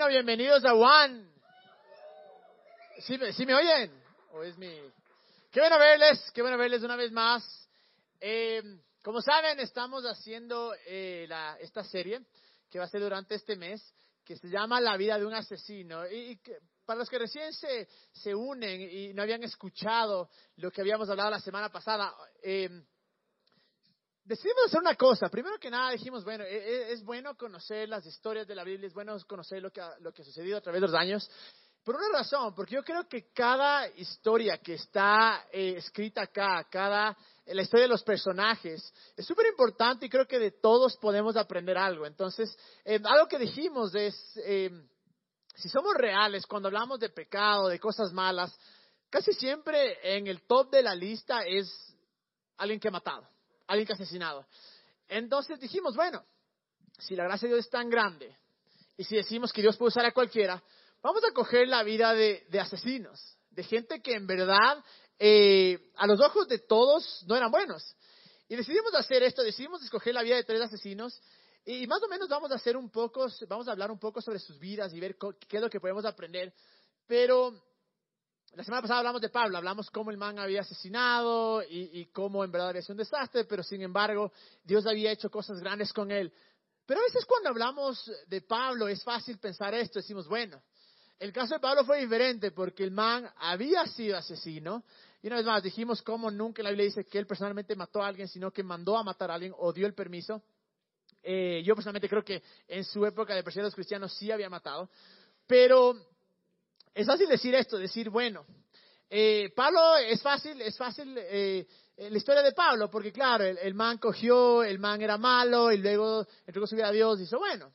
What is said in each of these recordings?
Bueno, bienvenidos a One. ¿Sí, sí me oyen? ¿O es mi...? Qué bueno verles, qué bueno verles una vez más. Eh, como saben, estamos haciendo eh, la- esta serie que va a ser durante este mes, que se llama La vida de un asesino. Y, y que- para los que recién se, se unen y no habían escuchado lo que habíamos hablado la semana pasada, eh, decidimos hacer una cosa. Primero que nada dijimos, bueno, e- e- es, bueno conocer las historias de la Biblia, es bueno conocer lo que, ha, lo que ha sucedido a través de los años. Por una razón, porque yo creo que cada historia que está eh, escrita acá, cada la historia de los personajes, es súper importante y creo que de todos podemos aprender algo. Entonces, eh, algo que dijimos es, eh, si somos reales, cuando hablamos de pecado, de cosas malas, casi siempre en el top de la lista es alguien que ha matado, alguien que ha asesinado. Entonces dijimos, bueno, si la gracia de Dios es tan grande y si decimos que Dios puede usar a cualquiera, vamos a coger la vida de, de asesinos, de gente que en verdad eh, a los ojos de todos no eran buenos. Y decidimos hacer esto, decidimos escoger la vida de tres asesinos y más o menos vamos a hacer un poco, vamos a hablar un poco sobre sus vidas y ver qué es lo que podemos aprender. Pero la semana pasada hablamos de Pablo, hablamos cómo el man había asesinado y, y cómo en verdad había sido un desastre, pero sin embargo Dios había hecho cosas grandes con él. Pero a veces cuando hablamos de Pablo es fácil pensar esto, decimos, bueno, el caso de Pablo fue diferente porque el man había sido asesino. Y una vez más, dijimos cómo nunca la Biblia dice que él personalmente mató a alguien, sino que mandó a matar a alguien o dio el permiso. Eh, yo personalmente creo que en su época de perseguir a los cristianos sí había matado. Pero es fácil decir esto, decir, bueno, eh, Pablo es fácil, es fácil eh, la historia de Pablo, porque claro, el, man cogió, el man era malo y luego entregó su vida a Dios y dice, bueno.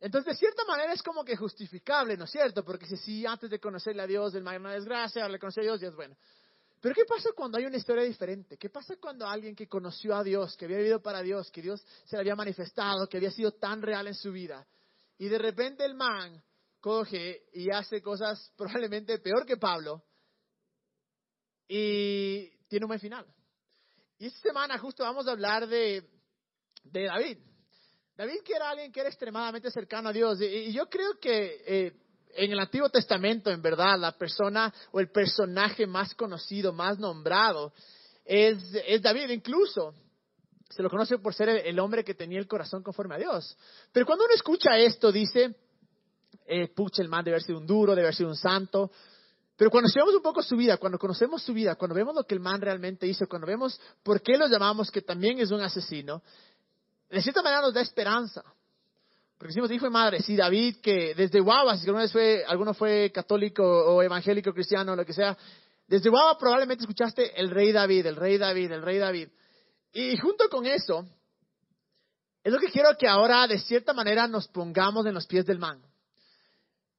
Entonces, de cierta manera es como que justificable, ¿no es cierto? Porque si, antes de conocerle a Dios el man era una desgracia, ahora le conocí a Dios y es bueno. Pero ¿qué pasa cuando hay una historia diferente? ¿Qué pasa cuando alguien que conoció a Dios, que había vivido para Dios, que Dios se le había manifestado, que había sido tan real en su vida, y de repente el man coge y hace cosas probablemente peor que Pablo y tiene un buen final? Y esta semana justo vamos a hablar de, de David. David que era alguien que era extremadamente cercano a Dios. Y, y yo creo que eh, en el Antiguo Testamento, en verdad, la persona o el personaje más conocido, más nombrado, es, es David. Incluso se lo conoce por ser el, el hombre que tenía el corazón conforme a Dios. Pero cuando uno escucha esto, dice, eh, pucha, el man debe haber sido un duro, debe haber sido un santo. Pero cuando estudiamos un poco su vida, cuando conocemos su vida, cuando vemos lo que el man realmente hizo, cuando vemos por qué lo llamamos que también es un asesino, de cierta manera nos da esperanza. Porque decimos, hijo y madre, sí, David, que desde Guava, si alguna vez fue, alguno fue católico o evangélico, cristiano, lo que sea, desde Guava probablemente escuchaste el rey David, el rey David, el rey David. Y junto con eso, es lo que quiero que ahora de cierta manera nos pongamos en los pies del man.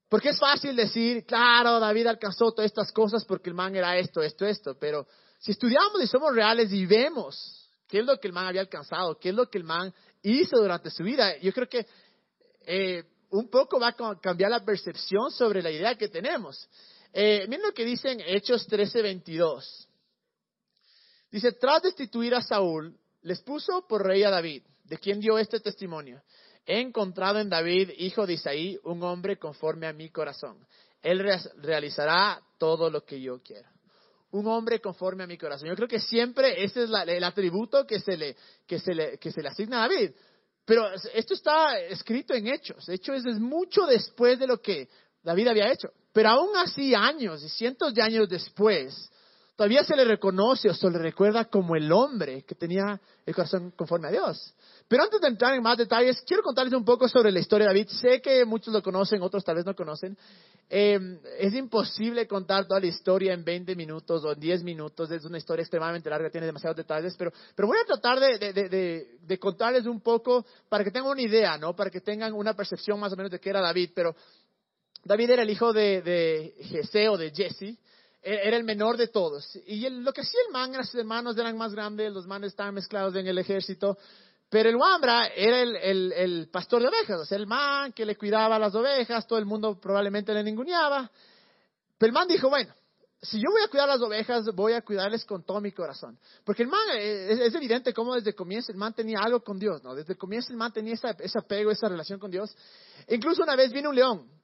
Porque es fácil decir, claro, David alcanzó todas estas cosas porque el man era esto, esto, esto, pero si estudiamos y somos reales y vemos qué es lo que el man había alcanzado, qué es lo que el man hizo durante su vida, yo creo que eh, un poco va a cambiar la percepción sobre la idea que tenemos. Eh, miren lo que dice en Hechos 13:22. Dice, tras destituir a Saúl, les puso por rey a David, de quien dio este testimonio. He encontrado en David, hijo de Isaí, un hombre conforme a mi corazón. Él re realizará todo lo que yo quiero. Un hombre conforme a mi corazón. Yo creo que siempre ese es la, el atributo que se, le, que, se le, que se le asigna a David. Pero esto está escrito en Hechos. De hecho, es mucho después de lo que David había hecho. Pero aún así, años y cientos de años después, todavía se le reconoce o se le recuerda como el hombre que tenía el corazón conforme a Dios. Pero antes de entrar en más detalles, quiero contarles un poco sobre la historia de David. Sé que muchos lo conocen, otros tal vez no conocen. Eh, es imposible contar toda la historia en 20 minutos o en 10 minutos. Es una historia extremadamente larga, tiene demasiados detalles. Pero, pero voy a tratar de, de, de, de, contarles un poco para que tengan una idea, ¿no? Para que tengan una percepción más o menos de qué era David. Pero David era el hijo de, de Jesse o de Jesse era el menor de todos. Y él, lo que hacía el man sus hermanos eran más grandes, los manes estaban mezclados en el ejército. Pero el Wambra era el, el, el, pastor de ovejas, o sea, el man que le cuidaba las ovejas, todo el mundo probablemente le ninguneaba. Pero el man dijo, bueno, si yo voy a cuidar las ovejas, voy a cuidarles con todo mi corazón. Porque el man, es, es evidente cómo desde el comienzo el man tenía algo con Dios, ¿no? Desde el comienzo el man tenía ese apego, esa relación con Dios. E incluso una vez vino un león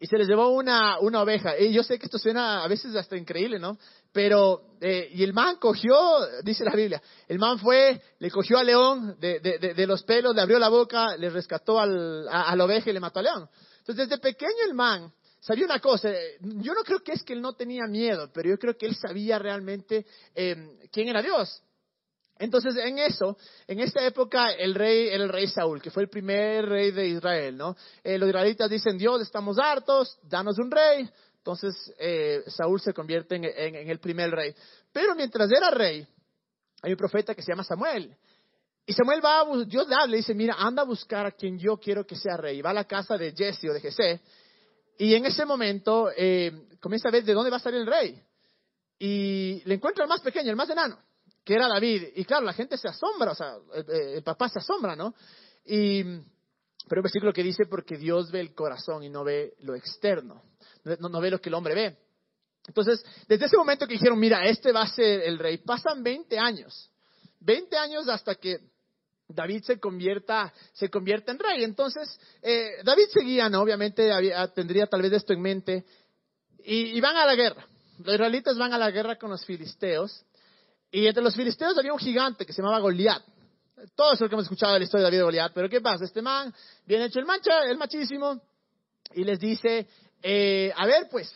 y se les llevó una, una oveja. Y yo sé que esto suena a veces hasta increíble, ¿no? Pero, eh, y el man cogió, dice la Biblia, el man fue, le cogió al león de, de, de, los pelos, le abrió la boca, le rescató al, a, la oveja y le mató al león. Entonces, desde pequeño el man sabía una cosa, yo no creo que es que él no tenía miedo, pero yo creo que él sabía realmente eh, quién era Dios. Entonces, en eso, en esta época, el rey el rey Saúl, que fue el primer rey de Israel, ¿no? Eh, los israelitas dicen, Dios, estamos hartos, danos un rey. Entonces, eh, Saúl se convierte en, el primer rey. Pero mientras era rey, hay un profeta que se llama Samuel. Y Samuel va, a, Dios le habla y dice, mira, anda a buscar a quien yo quiero que sea rey. Y va a la casa de Jesse o de Jesé. Y en ese momento eh, comienza a ver de dónde va a salir el rey. Y le encuentra el más pequeño, el más enano que era David. Y claro, la gente se asombra, o sea, el, papá se asombra, ¿no? Y, pero un versículo que dice, porque Dios ve el corazón y no ve lo externo, no, no ve lo que el hombre ve. Entonces, desde ese momento que dijeron, mira, este va a ser el rey, pasan 20 años, 20 años hasta que David se convierta, se convierta en rey. Entonces, eh, David seguía, ¿no? Obviamente tendría tal vez esto en mente, y, y, van a la guerra. Los israelitas van a la guerra con los filisteos, y entre los filisteos había un gigante que se llamaba Goliat. Todos los que hemos escuchado la historia de David y Goliat. Pero ¿qué pasa? Este man, viene hecho el mancha, el machísimo, y les dice, eh, a ver pues,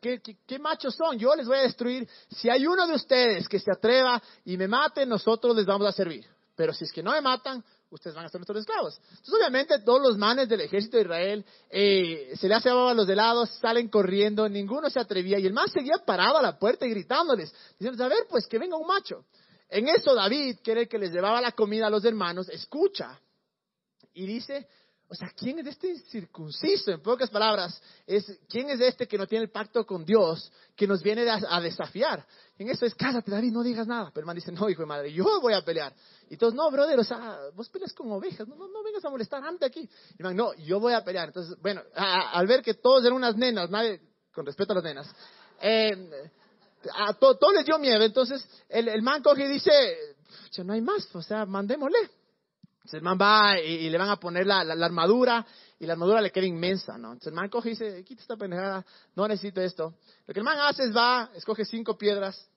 ¿qué, ¿qué, machos son? Yo les voy a destruir. Si hay uno de ustedes que se atreva y me mate, nosotros les vamos a servir. Pero si es que no me matan, ustedes van a ser nuestros esclavos. Entonces, obviamente, todos los manes del ejército de Israel eh, se le hace a los de lado, salen corriendo, ninguno se atrevía, y el man seguía parado a la puerta y gritándoles, diciendo, a ver, pues que venga un macho. En eso David, que era el que les llevaba la comida a los hermanos, escucha y dice, o sea, ¿quién es este circunciso? En pocas palabras, es ¿quién es este que no tiene el pacto con Dios, que nos viene a, desafiar? En eso es, cállate David, no digas nada. Pero el man dice, no, hijo de madre, yo voy a pelear. Y todos, no, brother, o sea, vos peleas con ovejas, no, no, vengas a molestar, ante aquí. Y el man, no, yo voy a pelear. Entonces, bueno, al ver que todos eran unas nenas, nadie, con respeto a las nenas, eh, a todos les dio miedo. Entonces, el, el man coge y dice, no hay más, o sea, mandémosle. Entonces el man va y, le van a poner la, armadura y la armadura le queda inmensa, ¿no? Entonces el man coge y dice, quita esta pendejada, no necesito esto. Lo que el man hace es va, escoge cinco piedras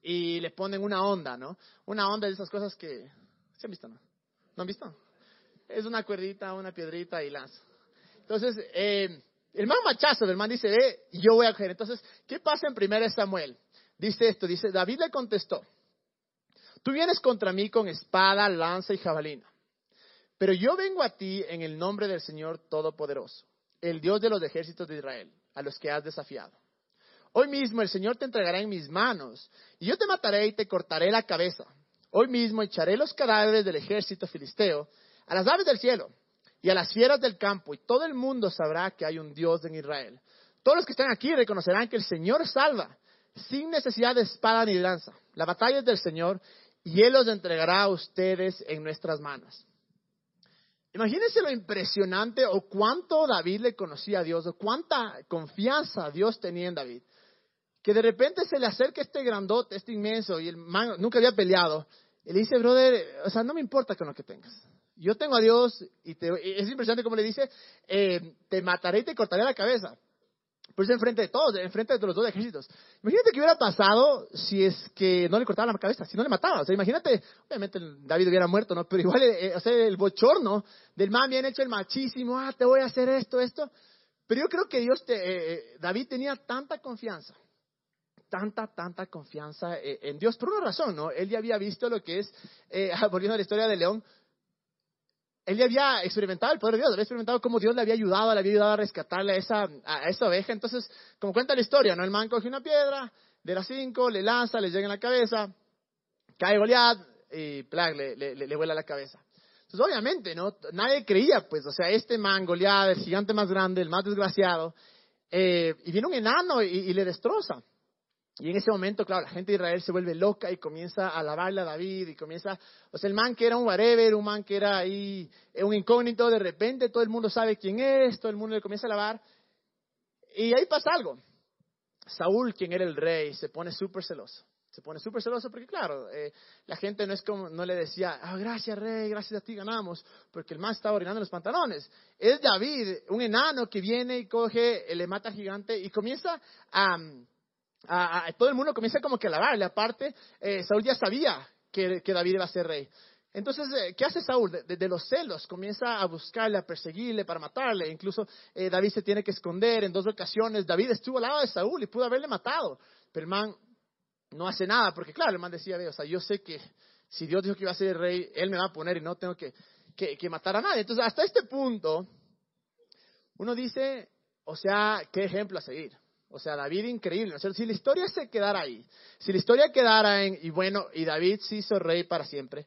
y le ponen una onda, ¿no? Una onda de esas cosas que... ¿Se han visto, no? ¿No han visto? Es una cuerdita, una piedrita y lanza. Entonces, eh, el man machazo del man dice, ve, yo voy a coger. Entonces, ¿qué pasa en 1 Samuel? Dice esto, dice, David le contestó, Tú vienes contra mí con espada, lanza y jabalina. Pero yo vengo a ti en el nombre del Señor Todopoderoso, el Dios de los ejércitos de Israel, a los que has desafiado. Hoy mismo el Señor te entregará en mis manos, y yo te mataré y te cortaré la cabeza. Hoy mismo echaré los cadáveres del ejército filisteo a las aves del cielo y a las fieras del campo, y todo el mundo sabrá que hay un Dios en Israel. Todos los que están aquí reconocerán que el Señor salva, sin necesidad de espada ni lanza. La batalla es del Señor, y Él los entregará a ustedes en nuestras manos. Imagínense lo impresionante o cuánto David le conocía a Dios, o cuánta confianza Dios tenía en David. Que de repente se le acerca este grandote, este inmenso, y el man nunca había peleado. Y le dice, brother, o sea, no me importa con lo que tengas. Yo tengo a Dios, y, es impresionante como le dice, eh, te mataré y te cortaré la cabeza. Pues enfrente de todos, enfrente de los dos ejércitos. Imagínate qué hubiera pasado si es que no le cortaba la cabeza, si no le mataba. O sea, imagínate, obviamente David hubiera muerto, ¿no? Pero igual, eh, o sea, el bochorno del man bien hecho, el machísimo, ah, te voy a hacer esto, esto. Pero yo creo que Dios, te, eh, eh, David tenía tanta confianza, tanta, tanta confianza en Dios, por una razón, ¿no? Él ya había visto lo que es, volviendo a la historia de León, él ya había experimentado el poder de Dios, había experimentado cómo Dios le había ayudado, le había ayudado a rescatarle a esa, a esa oveja. Entonces, como cuenta la historia, ¿no? El man coge una piedra, de las cinco, le lanza, le llega en la cabeza, cae Goliat y plag, le, le, vuela la cabeza. Entonces, obviamente, ¿no? Nadie creía, pues, o sea, este man, Goliat, el gigante más grande, el más desgraciado, eh, y viene un enano y le destroza. Y en ese momento, claro, la gente de Israel se vuelve loca y comienza a alabarle a David y comienza, o sea, el man que era un whatever, un man que era ahí eh, un incógnito, de repente todo el mundo sabe quién es, todo el mundo le comienza a alabar. Y ahí pasa algo. Saúl, quien era el rey, se pone súper celoso. se pone súper celoso porque, claro, eh, la gente no es como, no le decía, ah, gracias, rey, gracias a ti ganamos, porque el man estaba orinando los pantalones. Es David, un enano que viene y coge, le mata gigante y comienza a, a, todo el mundo comienza como que a lavarle. Aparte, eh, Saúl ya sabía que, que, David iba a ser rey. Entonces, eh, ¿qué hace Saúl? De, los celos, comienza a buscarle, a perseguirle para matarle. Incluso David se tiene que esconder en dos ocasiones. David estuvo al lado de Saúl y pudo haberle matado. Pero el man no hace nada, porque claro, el man decía, o sea, yo sé que si Dios dijo que iba a ser rey, Él me va a poner y no tengo que, que, matar a nadie. Entonces, hasta este punto, uno dice, o sea, qué ejemplo a seguir. O sea, David increíble. O sea, si la historia se quedara ahí, si la historia quedara en, y bueno, y David se hizo rey para siempre,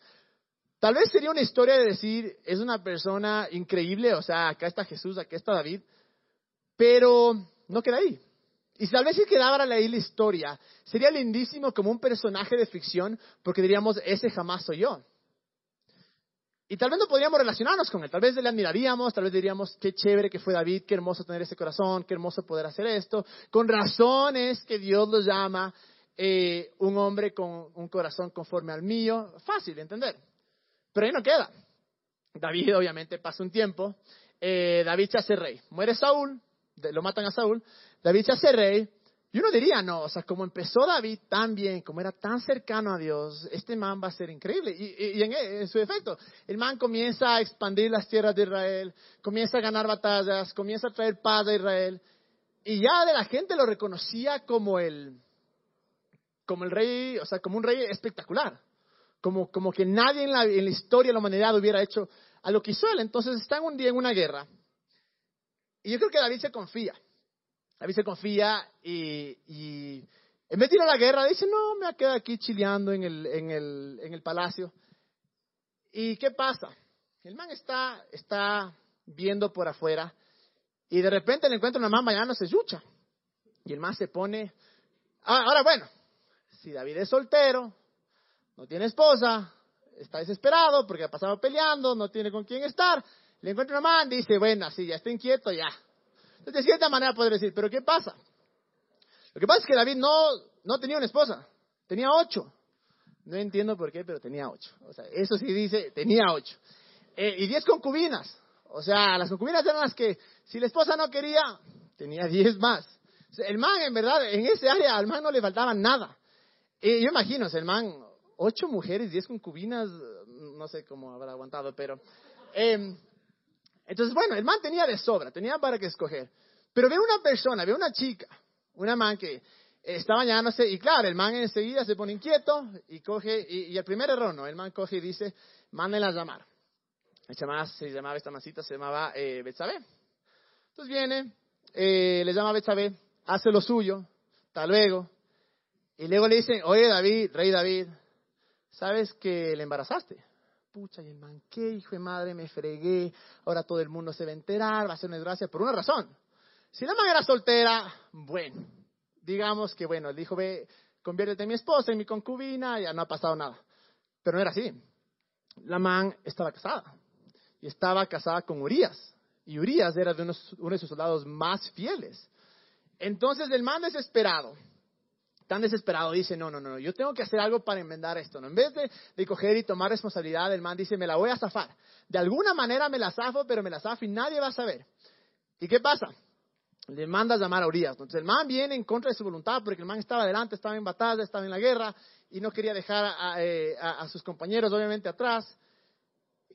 tal vez sería una historia de decir, es una persona increíble, o sea, acá está Jesús, acá está David, pero no queda ahí. Y tal vez si quedara ahí la historia, sería lindísimo como un personaje de ficción, porque diríamos, ese jamás soy yo. Y tal vez no podríamos relacionarnos con él, tal vez le admiraríamos, tal vez diríamos, qué chévere que fue David, qué hermoso tener ese corazón, qué hermoso poder hacer esto. Con razones que Dios lo llama eh, un hombre con un corazón conforme al mío. Fácil de entender. Pero ahí no queda. David obviamente pasa un tiempo, eh, David se hace rey. Muere Saúl, lo matan a Saúl, David se hace rey, y uno diría, no, o sea, como empezó David tan bien, como era tan cercano a Dios, este man va a ser increíble. Y, en, su efecto, el man comienza a expandir las tierras de Israel, comienza a ganar batallas, comienza a traer paz a Israel. Y ya de la gente lo reconocía como el, como el rey, o sea, como un rey espectacular. Como, como que nadie en la, en la historia de la humanidad hubiera hecho a lo que hizo él. Entonces están un día en una guerra. Y yo creo que David se confía. David se confía y, en vez de ir a la guerra, dice, no, me voy a quedar aquí chileando en el, en el, en el palacio. ¿Y qué pasa? El man está, está viendo por afuera y de repente le encuentra una man se yucha. Y el man se pone... Ah, ahora bueno, si David es soltero, no tiene esposa, está desesperado porque ha pasado peleando, no tiene con quién estar, le encuentra una man, dice, bueno, sí, ya está inquieto, ya, de cierta manera poder decir, pero ¿qué pasa? Lo que pasa es que David no, no tenía una esposa, tenía ocho. No entiendo por qué, pero tenía ocho. O sea, eso sí dice, tenía ocho. Eh, y diez concubinas. O sea, las concubinas eran las que, si la esposa no quería, tenía diez más. el man, en verdad, en ese área, al man no le faltaba nada. Yo imagino, el man, ocho mujeres, diez concubinas, no sé cómo habrá aguantado, pero... Eh, entonces, bueno, el man tenía de sobra, tenía para que escoger. Pero ve una persona, ve una chica, una man que está bañándose y claro, el man enseguida se pone inquieto y coge, y, el primer error no, el man coge y dice, mándenla a llamar. Se se llamaba esta masita, se llamaba eh, Betsabe. Entonces viene, eh, le llama a Betsabe, hace lo suyo, hasta luego. Y luego le dicen, oye David, rey David, ¿sabes que le embarazaste? Pucha, y el man, qué hijo de madre, me fregué, ahora todo el mundo se va a enterar, va a ser una desgracia, por una razón. Si la man era soltera, bueno, digamos que bueno, él dijo, ve, conviértete en mi esposa, en mi concubina, ya no ha pasado nada. Pero no era así. La man estaba casada, y estaba casada con Urias, y Urias era de uno de sus soldados más fieles. Entonces el man desesperado, tan desesperado, dice, no, no, no, yo tengo que hacer algo para enmendar esto. ¿no? En vez de, coger y tomar responsabilidad, el man dice, me la voy a zafar. De alguna manera me la zafo, pero me la zafo y nadie va a saber. ¿Y qué pasa? Le manda a llamar a Urias. Entonces el man viene en contra de su voluntad porque el man estaba adelante, estaba en batalla, estaba en la guerra y no quería dejar a, eh, sus compañeros obviamente atrás.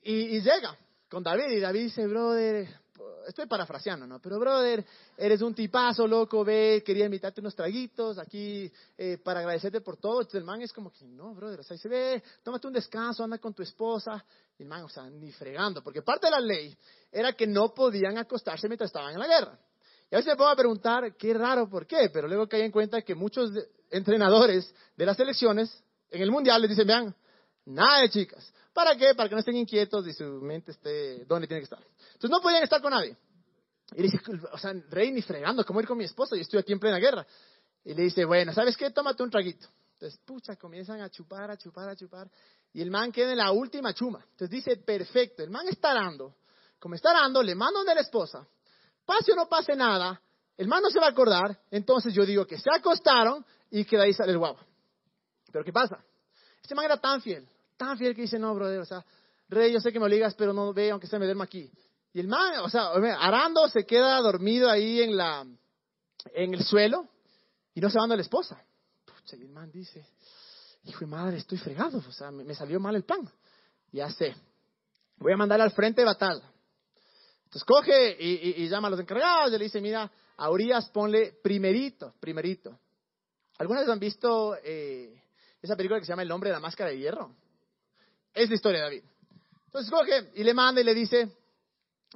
Y, y, llega con David y David dice, brother, estoy parafraseando, ¿no? Pero, brother, eres un tipazo, loco, ve, quería invitarte unos traguitos aquí eh, para agradecerte por todo. El man es como que, no, brother, o sea, dice, ve, tómate un descanso, anda con tu esposa. El man, o sea, ni fregando, porque parte de la ley era que no podían acostarse mientras estaban en la guerra. Y a veces me pongo a preguntar, qué raro, ¿por qué? Pero luego caí en cuenta que muchos entrenadores de las selecciones en el mundial les dicen, vean, nada de chicas. ¿Para qué? Para que no estén inquietos y su mente esté donde tiene que estar. Entonces no podían estar con nadie. Y le dice, o sea, rey ni fregando, ¿cómo ir con mi esposa? Y estoy aquí en plena guerra. Y le dice, bueno, ¿sabes qué? Tómate un traguito. Entonces, pucha, comienzan a chupar, a chupar, a chupar. Y el man queda en la última chuma. Entonces dice, perfecto, el man está dando. Como está dando, le mando de la esposa. Pase o no pase nada, el man no se va a acordar. Entonces yo digo que se acostaron y que de ahí sale el guapo. Pero ¿qué pasa? Este man era tan fiel, tan fiel que dice, no, brother, o sea, rey, yo sé que me obligas, pero no ve, aunque se me duerma aquí. Y el man, o sea, Arando se queda dormido ahí en, la, en el suelo y no se va a la esposa. Pucha, y el man dice, hijo de madre, estoy fregado, o sea, me, salió mal el pan. Ya sé, voy a mandar al frente de batalla. Entonces coge y, llama a los encargados y le dice, mira, a Urias ponle primerito, primerito. ¿Algunas han visto eh, esa película que se llama El hombre de la máscara de hierro? Es la historia de David. Entonces coge y le manda y le dice,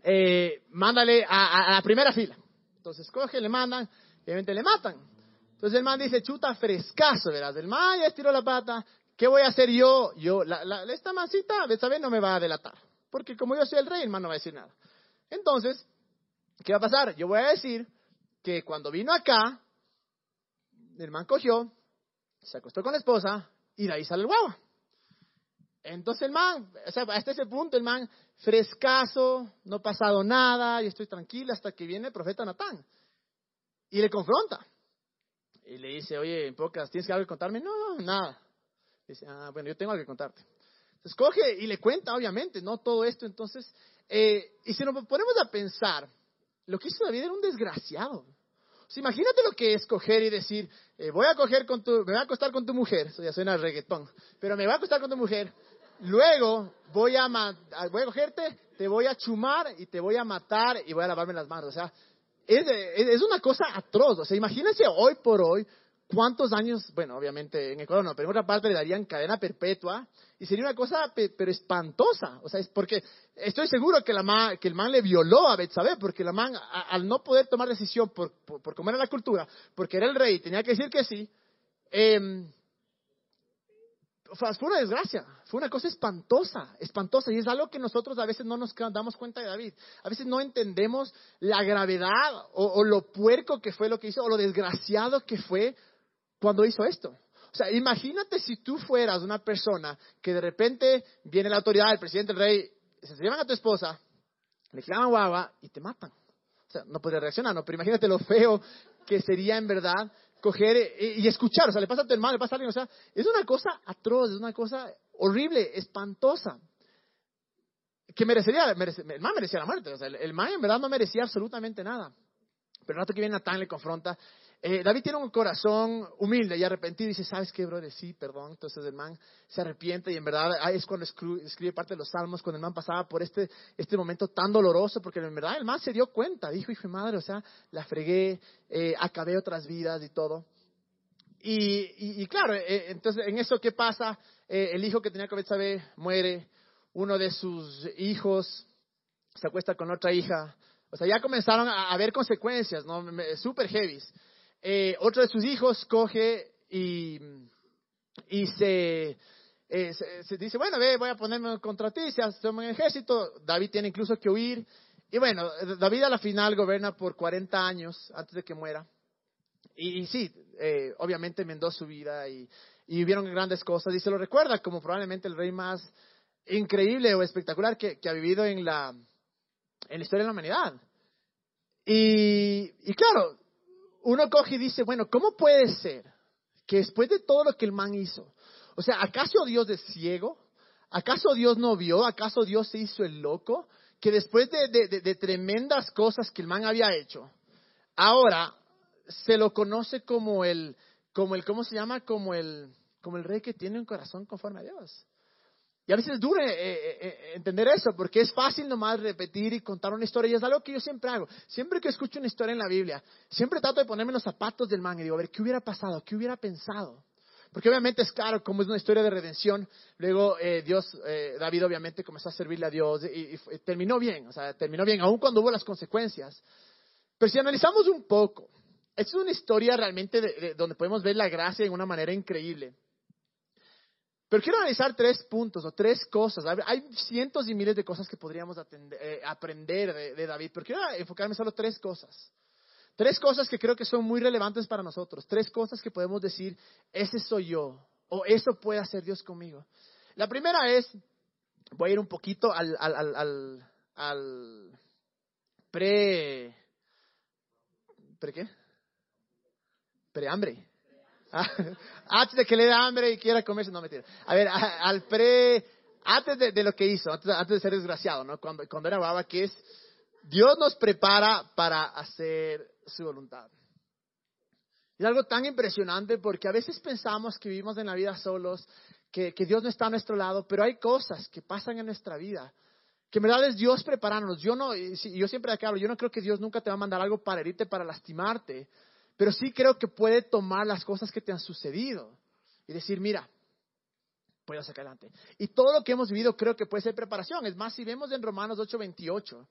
eh, mándale a, la primera fila. Entonces coge, le mandan, y obviamente le matan. Entonces el man dice, chuta frescazo, verás. El man ya estiró la pata. ¿Qué voy a hacer yo? Yo, la, esta mancita. No me va a delatar. Porque como yo soy el rey, el man no va a decir nada. Entonces, ¿qué va a pasar? Yo voy a decir que cuando vino acá, el man cogió, se acostó con la esposa y de ahí sale el guagua. Entonces el man, o sea, hasta ese punto el man, frescazo, no ha pasado nada, y estoy tranquila hasta que viene el profeta Natán. Y le confronta. Y le dice, oye, en pocas, ¿tienes algo que contarme? No, nada. Dice, ah, bueno, yo tengo algo que contarte. Entonces coge y le cuenta, obviamente, ¿no? Todo esto. Entonces, eh, y si nos ponemos a pensar, lo que hizo David era un desgraciado. O imagínate lo que es coger y decir, eh, voy a coger con tu, me voy a acostar con tu mujer, eso ya suena reggaetón, pero me voy a acostar con tu mujer, luego voy a, voy a cogerte, te voy a chumar y te voy a matar y voy a lavarme las manos. O sea, es, es, una cosa atroz. O sea, imagínense hoy por hoy cuántos años, bueno, obviamente en Ecuador no, pero en otra parte le darían cadena perpetua y sería una cosa pero espantosa. O sea, es porque estoy seguro que, la que el man le violó a Betsabé, porque la man, al no poder tomar decisión por, por, por, cómo era la cultura, porque era el rey, tenía que decir que sí, eh, fue una desgracia, fue una cosa espantosa, espantosa, y es algo que nosotros a veces no nos damos cuenta de David. A veces no entendemos la gravedad o, lo puerco que fue lo que hizo, o lo desgraciado que fue cuando hizo esto. O sea, imagínate si tú fueras una persona que de repente viene la autoridad, el presidente, el rey, se llevan a tu esposa, le clavan guagua y te matan. O sea, no podría reaccionar, ¿no? Pero imagínate lo feo que sería en verdad eh, y escuchar, o sea, le pasa a tu hermano, le pasa a alguien, o sea, es una cosa atroz, es una cosa horrible, espantosa, que merecería, el man merecía la muerte, o el, el man en verdad no merecía absolutamente nada. Pero el rato que viene Natán le confronta eh, David tiene un corazón humilde y arrepentido y dice, ¿sabes qué, brother? Sí, perdón. Entonces el man se arrepiente y en verdad es cuando escribe, parte de los salmos, cuando el man pasaba por este, este momento tan doloroso, porque en verdad el man se dio cuenta, dijo, hijo y madre, o sea, la fregué, eh, acabé otras vidas y todo. Y, claro, eh, entonces en eso, ¿qué pasa? el hijo que tenía que saber muere, uno de sus hijos se acuesta con otra hija. O sea, ya comenzaron a haber consecuencias, ¿no? Super heavies. Eh, otro de sus hijos coge y, y se, eh, se, dice, bueno, ve, voy a ponerme contra ti, se hace un ejército. David tiene incluso que huir. Y bueno, David a la final gobierna por 40 años antes de que muera. Y, sí, eh, obviamente enmendó su vida y, y vivieron grandes cosas. Y se lo recuerda como probablemente el rey más increíble o espectacular que, que ha vivido en la, en la historia de la humanidad. Y, y claro, uno coge y dice, bueno, ¿cómo puede ser que después de todo lo que el man hizo, o sea, ¿acaso Dios es ciego? ¿Acaso Dios no vio? ¿Acaso Dios se hizo el loco? Que después de, tremendas cosas que el man había hecho, ahora se lo conoce como el, como el, ¿cómo se llama? Como el, como el rey que tiene un corazón conforme a Dios. Y a veces es duro eh, eh, eh, entender eso, porque es fácil nomás repetir y contar una historia, y es algo que yo siempre hago. Siempre que escucho una historia en la Biblia, siempre trato de ponerme los zapatos del man y digo, a ver, ¿qué hubiera pasado? ¿Qué hubiera pensado? Porque obviamente es claro, como es una historia de redención, luego Dios, David obviamente comenzó a servirle a Dios y, terminó bien, o sea, terminó bien, aun cuando hubo las consecuencias. Pero si analizamos un poco, es una historia realmente donde podemos ver la gracia en una manera increíble. Pero quiero analizar tres puntos o tres cosas. Hay cientos y miles de cosas que podríamos eh, aprender de, David, pero quiero enfocarme solo tres cosas. Tres cosas que creo que son muy relevantes para nosotros. Tres cosas que podemos decir, ese soy yo, o eso puede hacer Dios conmigo. La primera es, voy a ir un poquito al, al, al, al pre... ¿Pre qué? Prehambre antes de que le dé hambre y quiera comerse, no mentira. A ver, al pre, antes de, lo que hizo, antes, de ser desgraciado, ¿no? Cuando, cuando era baba, que es, Dios nos prepara para hacer su voluntad. Es algo tan impresionante porque a veces pensamos que vivimos en la vida solos, que, que Dios no está a nuestro lado, pero hay cosas que pasan en nuestra vida que en verdad es Dios preparándonos. Yo no, yo siempre de acá hablo, yo no creo que Dios nunca te va a mandar algo para herirte, para lastimarte, pero sí creo que puede tomar las cosas que te han sucedido y decir, mira, puedo sacar adelante. Y todo lo que hemos vivido creo que puede ser preparación. Es más, si vemos en Romanos 8:28,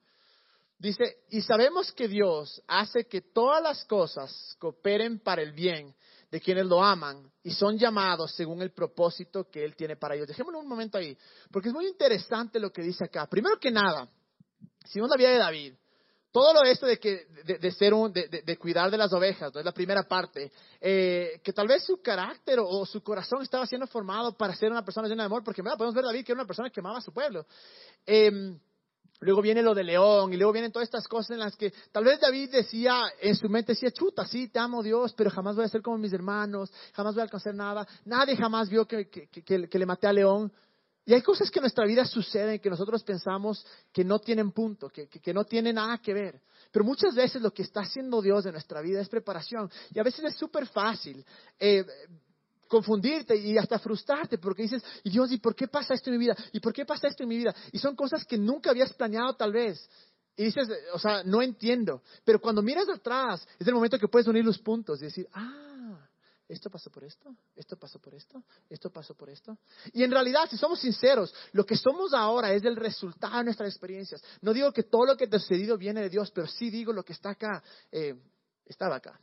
dice, y sabemos que Dios hace que todas las cosas cooperen para el bien de quienes lo aman y son llamados según el propósito que Él tiene para ellos. Dejémoslo un momento ahí, porque es muy interesante lo que dice acá. Primero que nada, si vemos la vida de David, todo lo esto de, que, de, ser un, de, cuidar de las ovejas, ¿no? es la primera parte, eh, que tal vez su carácter o, su corazón estaba siendo formado para ser una persona llena de amor, porque podemos ver David que era una persona que amaba a su pueblo. Eh, Luego viene lo de León y luego vienen todas estas cosas en las que tal vez David decía en su mente, decía, chuta, sí, te amo Dios, pero jamás voy a ser como mis hermanos, jamás voy a alcanzar nada. Nadie jamás vio que, que, le maté a León. Y hay cosas que en nuestra vida suceden que nosotros pensamos que no tienen punto, que, que, no tienen nada que ver. Pero muchas veces lo que está haciendo Dios en nuestra vida es preparación. Y a veces es súper fácil eh, confundirte y hasta frustrarte porque dices, Dios, ¿y por qué pasa esto en mi vida? ¿Y por qué pasa esto en mi vida? Y son cosas que nunca habías planeado tal vez. Y dices, o sea, no entiendo. Pero cuando miras atrás, es el momento que puedes unir los puntos y decir, ah, esto pasó por esto, esto pasó por esto, esto pasó por esto. Y en realidad, si somos sinceros, lo que somos ahora es el resultado de nuestras experiencias. No digo que todo lo que te ha sucedido viene de Dios, pero sí digo lo que está acá, eh, estaba acá.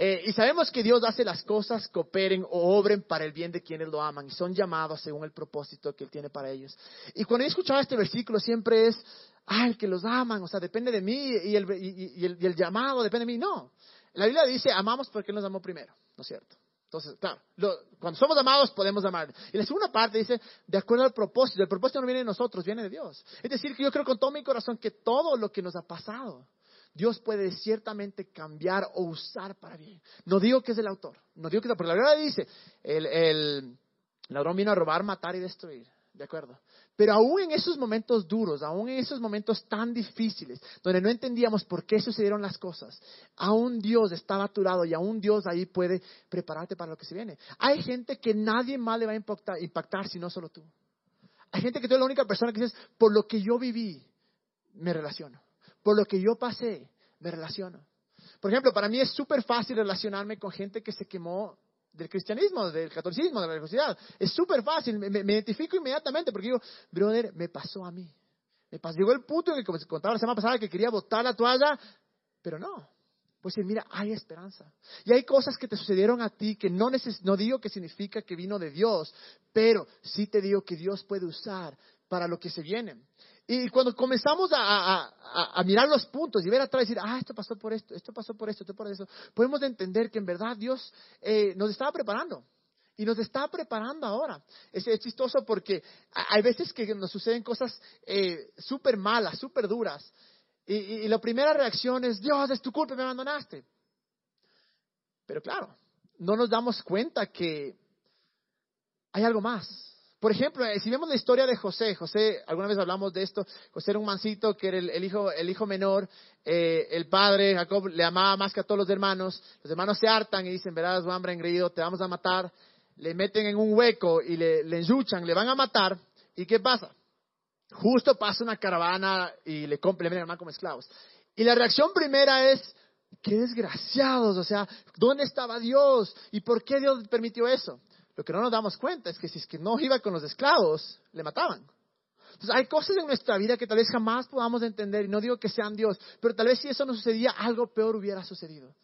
Eh, y sabemos que Dios hace las cosas que operen o obren para el bien de quienes lo aman y son llamados según el propósito que Él tiene para ellos. Y cuando he escuchado este versículo siempre es, ah, el que los aman, o sea, depende de mí y el, y, el, llamado depende de mí. No, la Biblia dice, amamos porque Él nos amó primero, ¿no es cierto? Entonces, claro, cuando somos amados podemos amar. Y la segunda parte dice, de acuerdo al propósito, el propósito no viene de nosotros, viene de Dios. Es decir, que yo creo con todo mi corazón que todo lo que nos ha pasado, Dios puede ciertamente cambiar o usar para bien. No digo que es el autor, no digo que porque la verdad dice, el, el ladrón vino a robar, matar y destruir. ¿De acuerdo? Pero aún en esos momentos duros, aún en esos momentos tan difíciles, donde no entendíamos por qué sucedieron las cosas, aún Dios estaba a tu lado y aún Dios ahí puede prepararte para lo que se viene. Hay gente que nadie más le va a impactar, impactar sino solo tú. Hay gente que tú eres la única persona que dices, por lo que yo viví, me relaciono por lo que yo pasé, me relaciono. Por ejemplo, para mí es súper fácil relacionarme con gente que se quemó del cristianismo, del catolicismo, de la religiosidad. Es súper fácil, me, identifico inmediatamente porque digo, brother, me pasó a mí. Me pasó. Llegó el punto en el que, contaba la semana pasada, que quería botar la toalla, pero no. Pues decir, mira, hay esperanza. Y hay cosas que te sucedieron a ti que no, no digo que significa que vino de Dios, pero sí te digo que Dios puede usar para lo que se viene. Y cuando comenzamos a, mirar los puntos y ver atrás y decir, ah, esto pasó por esto, esto pasó por esto, esto por eso, podemos entender que en verdad Dios eh, nos estaba preparando. Y nos está preparando ahora. Es, chistoso porque hay veces que nos suceden cosas eh, súper malas, súper duras. Y, y, la primera reacción es, Dios, es tu culpa, me abandonaste. Pero claro, no nos damos cuenta que hay algo más. Por ejemplo, eh, si vemos la historia de José, José, alguna vez hablamos de esto, José era un mancito que era el, hijo, el hijo menor, eh, el padre, Jacob, le amaba más que a todos los hermanos, los hermanos se hartan y dicen, verás, hambre engreído, te vamos a matar, le meten en un hueco y le, le le van a matar, ¿y qué pasa? Justo pasa una caravana y le compran, le como esclavos. Y la reacción primera es, qué desgraciados, o sea, ¿dónde estaba Dios? ¿Y por qué Dios permitió eso? Lo que no nos damos cuenta es que si es que no iba con los esclavos, le mataban. Entonces hay cosas en nuestra vida que tal vez jamás podamos entender, y no digo que sean Dios, pero tal vez si eso no sucedía, algo peor hubiera sucedido.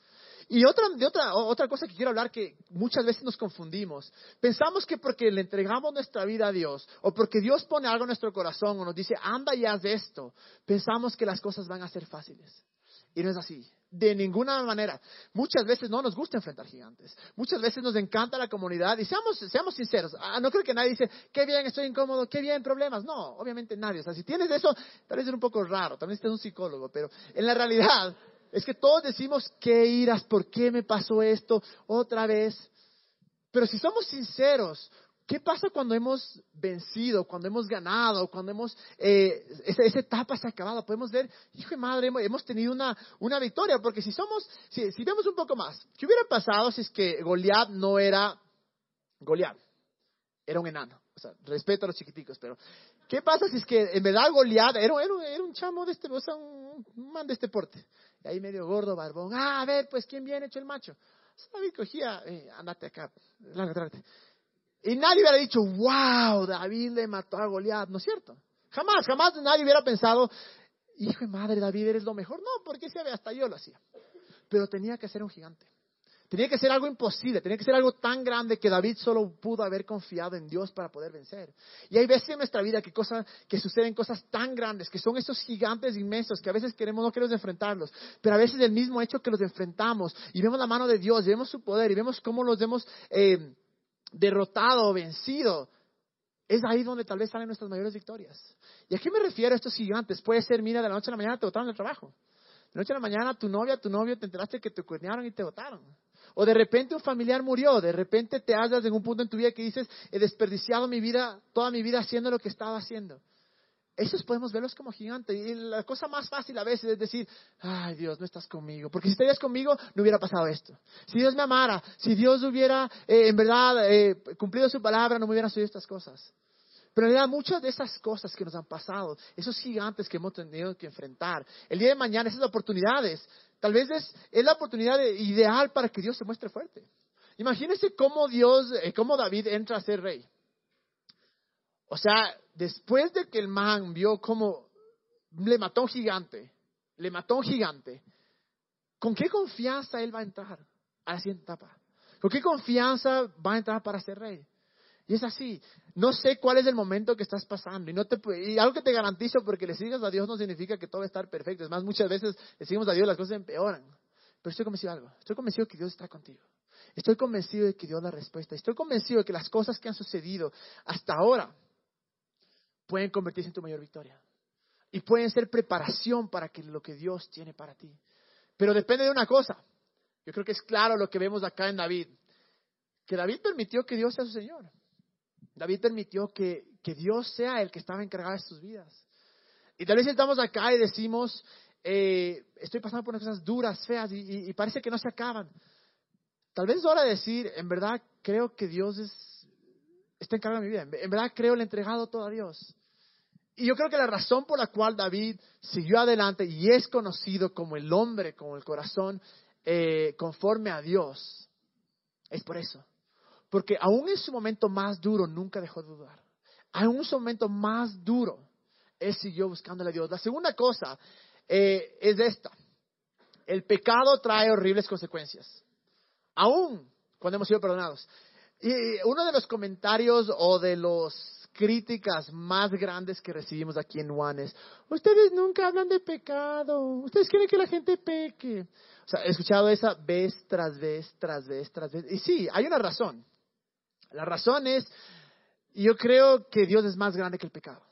Y otra, de otra, otra cosa que quiero hablar que muchas veces nos confundimos. Pensamos que porque le entregamos nuestra vida a Dios, o porque Dios pone algo en nuestro corazón, o nos dice, anda y haz esto, pensamos que las cosas van a ser fáciles. Y no es así. De ninguna manera. Muchas veces no nos gusta enfrentar gigantes. Muchas veces nos encanta la comunidad. Y seamos, seamos sinceros. Ah, no creo que nadie dice, qué bien, estoy incómodo, qué bien, problemas. No, obviamente nadie. O sea, si tienes eso, tal vez es un poco raro. También estás un psicólogo. Pero en la realidad es que todos decimos, qué iras, por qué me pasó esto otra vez. Pero si somos sinceros, ¿qué pasa cuando hemos vencido, cuando hemos ganado, cuando hemos, eh, esa, etapa se ha acabado? Podemos ver, hijo de madre, hemos, tenido una, una victoria, porque si somos, si, si vemos un poco más, ¿qué hubiera pasado si es que Goliat no era Goliat? Era un enano. O sea, respeto a los chiquiticos, pero ¿qué pasa si es que en verdad Goliat era, era, era un chamo de este, o sea, un, man de este porte? Y ahí medio gordo, barbón. Ah, a ver, pues, ¿quién viene hecho el macho? David cogía, eh, andate acá, lárgate, Y nadie hubiera dicho, wow, David le mató a Goliat, ¿no es cierto? Jamás, jamás nadie hubiera pensado, hijo de madre, David, eres lo mejor. No, porque si hasta yo lo hacía. Pero tenía que ser un gigante. Tenía que ser algo imposible, tenía que ser algo tan grande que David solo pudo haber confiado en Dios para poder vencer. Y hay veces en nuestra vida que suceden cosas tan grandes, que son esos gigantes inmensos, que a veces queremos, no queremos enfrentarlos, pero a veces el mismo hecho que los enfrentamos y vemos la mano de Dios, y vemos su poder y vemos cómo los hemos eh, derrotado vencido, es ahí donde tal vez salen nuestras mayores victorias. ¿Y a qué me refiero a estos gigantes? Puede ser, mira, de la noche a la mañana te botaron del trabajo. De la noche a la mañana tu novia, tu novio te enteraste que te cuernearon y te votaron. O de repente un familiar murió, de repente te hallas en un punto en tu vida que dices, he desperdiciado mi vida, toda mi vida haciendo lo que estaba haciendo. Esos podemos verlos como gigantes. Y la cosa más fácil a veces es decir, ay Dios, no estás conmigo. Porque si estuvieras conmigo, no hubiera pasado esto. Si Dios me amara, si Dios hubiera eh, en verdad eh, cumplido su palabra, no me hubieran sucedido estas cosas. Pero en realidad muchas de esas cosas que nos han pasado, esos gigantes que hemos tenido que enfrentar, el día de mañana, esas oportunidades, Tal vez es, la oportunidad ideal para que Dios se muestre fuerte. Imagínense cómo Dios, eh, cómo David entra a ser rey. O sea, después de que el man vio cómo le mató un gigante, le mató un gigante, ¿con qué confianza él va a entrar a la siguiente etapa? ¿Con qué confianza va a entrar para ser rey? Y es así. No sé cuál es el momento que estás pasando. Y, no te, y algo que te garantizo, porque le sigas a Dios no significa que todo va a estar perfecto. Es más, muchas veces le seguimos a Dios las cosas empeoran. Pero estoy convencido de algo. Estoy convencido de que Dios está contigo. Estoy convencido de que Dios da respuesta. Estoy convencido de que las cosas que han sucedido hasta ahora pueden convertirse en tu mayor victoria. Y pueden ser preparación para que lo que Dios tiene para ti. Pero depende de una cosa. Yo creo que es claro lo que vemos acá en David. Que David permitió que Dios sea su Señor. David permitió que, Dios sea el que estaba encargado de sus vidas. Y tal vez estamos acá y decimos, eh, estoy pasando por unas cosas duras, feas, y, parece que no se acaban. Tal vez es hora de decir, en verdad creo que Dios es, está encargado de mi vida. En verdad creo he entregado todo a Dios. Y yo creo que la razón por la cual David siguió adelante y es conocido como el hombre con el corazón eh, conforme a Dios, es por eso. Porque aún en su momento más duro nunca dejó de dudar. Aún en su momento más duro, él siguió buscándole a Dios. La segunda cosa eh, es esta. El pecado trae horribles consecuencias. Aún cuando hemos sido perdonados. Y uno de los comentarios o de las críticas más grandes que recibimos aquí en Juan es, ustedes nunca hablan de pecado, ustedes quieren que la gente peque. O sea, he escuchado esa vez tras vez, tras vez, tras vez. Y sí, hay una razón. La razón es, yo creo que Dios es más grande que el pecado.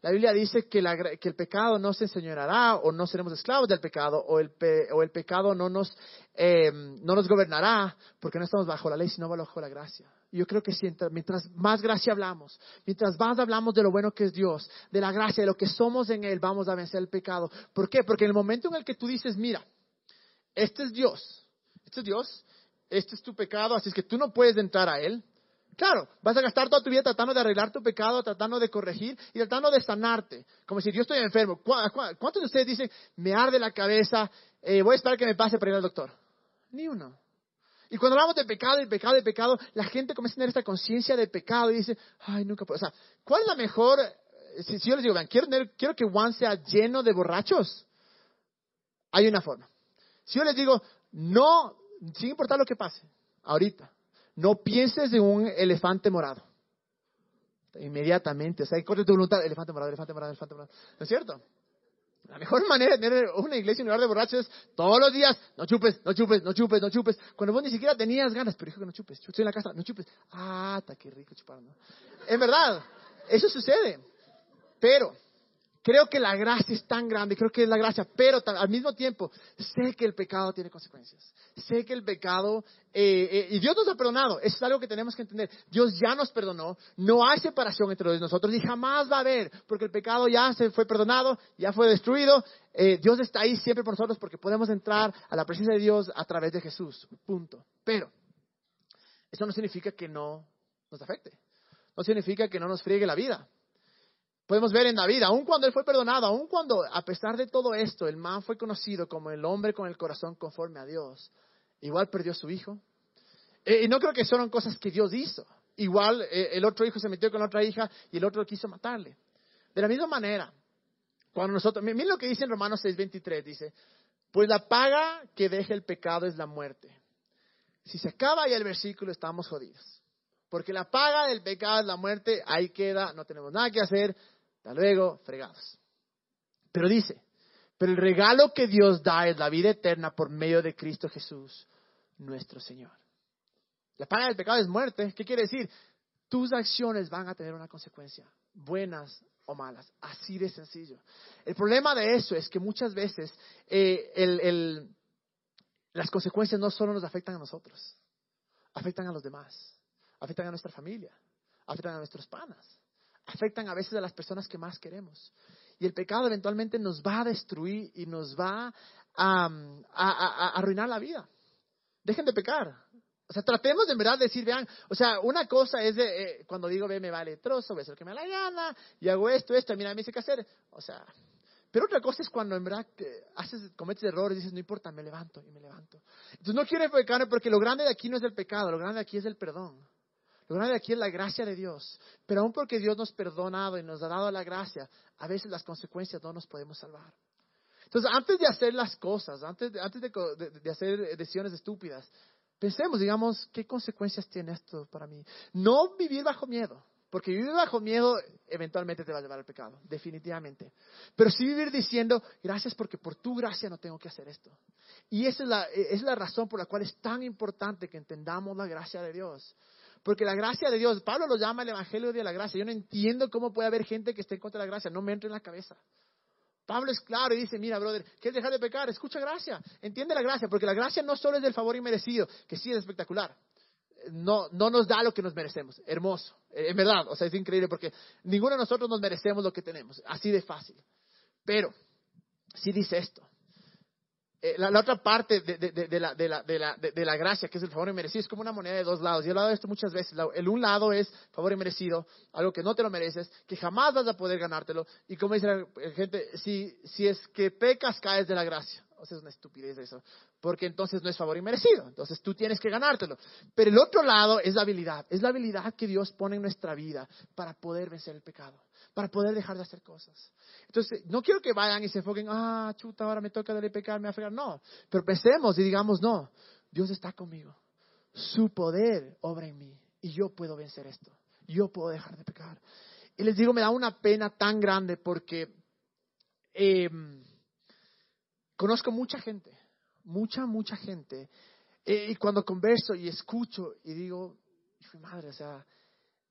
La Biblia dice que, el pecado no se enseñará o no seremos esclavos del pecado o el, pecado no nos, eh, no nos gobernará porque no estamos bajo la ley sino bajo la gracia. yo creo que mientras más gracia hablamos, mientras más hablamos de lo bueno que es Dios, de la gracia, de lo que somos en Él, vamos a vencer el pecado. ¿Por qué? Porque en el momento en el que tú dices, mira, este es Dios, este es Dios, este es tu pecado, así es que tú no puedes entrar a Él, Claro, vas a gastar toda tu vida tratando de arreglar tu pecado, tratando de corregir y tratando de sanarte. Como si yo estoy enfermo. ¿Cuántos de ustedes dicen, me arde la cabeza, eh, voy a esperar que me pase para ir al doctor? Ni uno. Y cuando hablamos de pecado y pecado y pecado, la gente comienza a tener esta conciencia de pecado y dice, ay, nunca puedo. O sea, ¿cuál es la mejor? Eh, si, yo les digo, vean, quiero, quiero que Juan sea lleno de borrachos, hay una forma. Si yo les digo, no, sin importar lo que pase, ahorita, no pienses en un elefante morado. Inmediatamente, o sea, corte tu voluntad, elefante morado, elefante morado, elefante morado. ¿No es cierto? La mejor manera de tener una iglesia en lugar de borrachos es todos los días, no chupes, no chupes, no chupes, no chupes. Cuando vos ni siquiera tenías ganas, pero dijo que no chupes. Estoy en la casa, no chupes. Ah, está qué rico chupar, ¿no? En verdad, eso sucede. Pero, creo que la gracia es tan grande, creo que es la gracia, pero al mismo tiempo sé que el pecado tiene consecuencias. Sé que el pecado, eh, eh, y Dios nos ha perdonado, eso es algo que tenemos que entender. Dios ya nos perdonó, no hay separación entre nosotros y jamás va a haber, porque el pecado ya se fue perdonado, ya fue destruido. Eh, Dios está ahí siempre por nosotros porque podemos entrar a la presencia de Dios a través de Jesús, punto. Pero eso no significa que no nos afecte, no significa que no nos friegue la vida. Podemos ver en David, aun cuando él fue perdonado, aun cuando a pesar de todo esto, el man fue conocido como el hombre con el corazón conforme a Dios, igual perdió a su hijo. Eh, y no creo que son cosas que Dios hizo. Igual eh, el otro hijo se metió con otra hija y el otro quiso matarle. De la misma manera, cuando nosotros, miren lo que dice en Romanos 6:23, dice, pues la paga que deja el pecado es la muerte. Si se acaba ya el versículo, estamos jodidos. Porque la paga del pecado es la muerte, ahí queda, no tenemos nada que hacer, luego, fregados. Pero dice, pero el regalo que Dios da es la vida eterna por medio de Cristo Jesús, nuestro Señor. La paga del pecado es muerte. ¿Qué quiere decir? Tus acciones van a tener una consecuencia, buenas o malas. Así de sencillo. El problema de eso es que muchas veces eh, las consecuencias no solo nos afectan a nosotros, afectan a los demás, afectan a nuestra familia, afectan a nuestros panas afectan a veces a las personas que más queremos. Y el pecado eventualmente nos va a destruir y nos va a, arruinar la vida. Dejen de pecar. O sea, tratemos de en verdad decir, vean, o sea, una cosa es de, eh, cuando digo, ve, me vale trozo, voy a hacer lo que me da la gana, y hago esto, esto, mira, me dice qué hacer. O sea, pero otra cosa es cuando en verdad haces, cometes errores y dices, no importa, me levanto y me levanto. Entonces no quiero pecar porque lo grande de aquí no es el pecado, lo grande de aquí es el perdón. Grande aquí es la gracia de Dios. Pero aún porque Dios nos ha perdonado y nos ha dado la gracia, a veces las consecuencias no nos podemos salvar. Entonces, antes de hacer las cosas, antes, de, antes de, hacer decisiones estúpidas, pensemos, digamos, ¿qué consecuencias tiene esto para mí? No vivir bajo miedo, porque vivir bajo miedo eventualmente te va a llevar al pecado, definitivamente. Pero sí vivir diciendo, gracias porque por tu gracia no tengo que hacer esto. Y esa es la, es la razón por la cual es tan importante que entendamos la gracia de Dios. Porque la gracia de Dios, Pablo lo llama el Evangelio de la gracia. Yo no entiendo cómo puede haber gente que esté en contra de la gracia. No me entra en la cabeza. Pablo es claro y dice, mira, brother, ¿quieres dejar de pecar? Escucha gracia. Entiende la gracia, porque la gracia no solo es del favor inmerecido, que sí es espectacular. No, no nos da lo que nos merecemos. Hermoso. En verdad, o sea, es increíble porque ninguno de nosotros nos merecemos lo que tenemos. Así de fácil. Pero, sí dice esto. Eh, la, otra parte de, la, gracia, que es el favor inmerecido, es como una moneda de dos lados. Y he hablado de esto muchas veces. El un lado es favor inmerecido, algo que no te lo mereces, que jamás vas a poder ganártelo. Y como dice la gente, si, si es que pecas, caes de la gracia. O sea, es una estupidez eso. Porque entonces no es favor inmerecido. Entonces tú tienes que ganártelo. Pero el otro lado es la habilidad. Es la habilidad que Dios pone en nuestra vida para poder vencer el pecado para poder dejar de hacer cosas. Entonces, no quiero que vayan y se enfoquen, ah, chuta, ahora me toca darle pecar, me va No, pero pensemos y digamos, no, Dios está conmigo. Su poder obra en mí y yo puedo vencer esto. Yo puedo dejar de pecar. Y les digo, me da una pena tan grande porque em, conozco mucha gente, mucha, mucha gente. Eh, y cuando converso y escucho y digo, madre, o sea,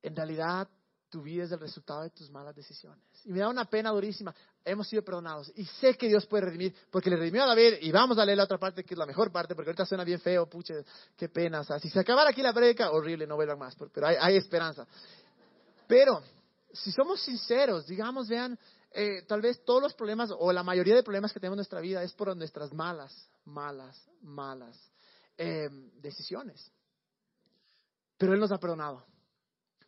en realidad tu vida es el resultado de tus malas decisiones. Y me da una pena durísima. Hemos sido perdonados. Y sé que Dios puede redimir, porque le redimió a David. Y vamos a leer la otra parte, que es la mejor parte, porque ahorita suena bien feo, puche, qué pena. O sea, si se acabara aquí la breca, horrible, no vuelvan más. Pero hay, esperanza. Pero, si somos sinceros, digamos, vean, eh, tal vez todos los problemas, o la mayoría de problemas que tenemos en nuestra vida, es por nuestras malas, malas, malas eh, decisiones. Pero Él nos ha perdonado.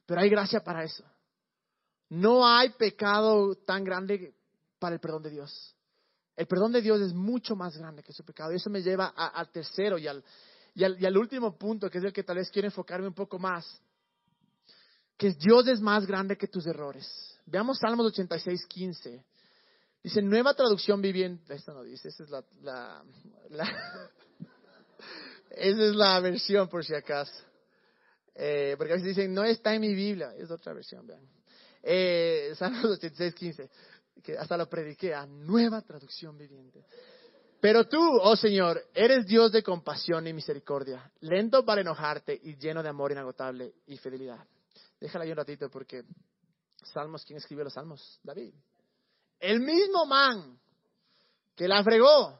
Pero hay gracia para eso. No hay pecado tan grande para el perdón de Dios. El perdón de Dios es mucho más grande que su pecado. Y eso me lleva al tercero y al, y, al, último punto, que es el que tal vez quiero enfocarme un poco más. Que Dios es más grande que tus errores. Veamos Salmos 86, 15. Dice, nueva traducción viviente. Esta no dice, esa es la, la esa es la versión por si acaso. Eh, porque a veces dicen, no está en mi Biblia, es otra versión, vean. Eh, Salmos 86, 15, que hasta lo prediqué a nueva traducción viviente. Pero tú, oh Señor, eres Dios de compasión y misericordia, lento para enojarte y lleno de amor inagotable y fidelidad. Déjala ahí un ratito porque Salmos, ¿quién escribió los Salmos? David. El mismo man que la fregó,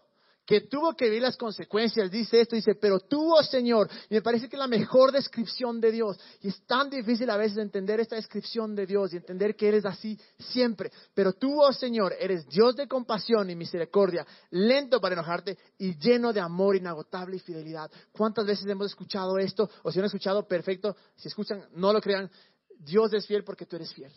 que tuvo que vivir las consecuencias, dice esto, dice, pero tú, oh Señor, y me parece que es la mejor descripción de Dios, y es tan difícil a veces entender esta descripción de Dios y entender que eres así siempre, pero tú, oh Señor, eres Dios de compasión y misericordia, lento para enojarte y lleno de amor inagotable y fidelidad. ¿Cuántas veces hemos escuchado esto? O si no han escuchado, perfecto, si escuchan, no lo crean, Dios es fiel porque tú eres fiel.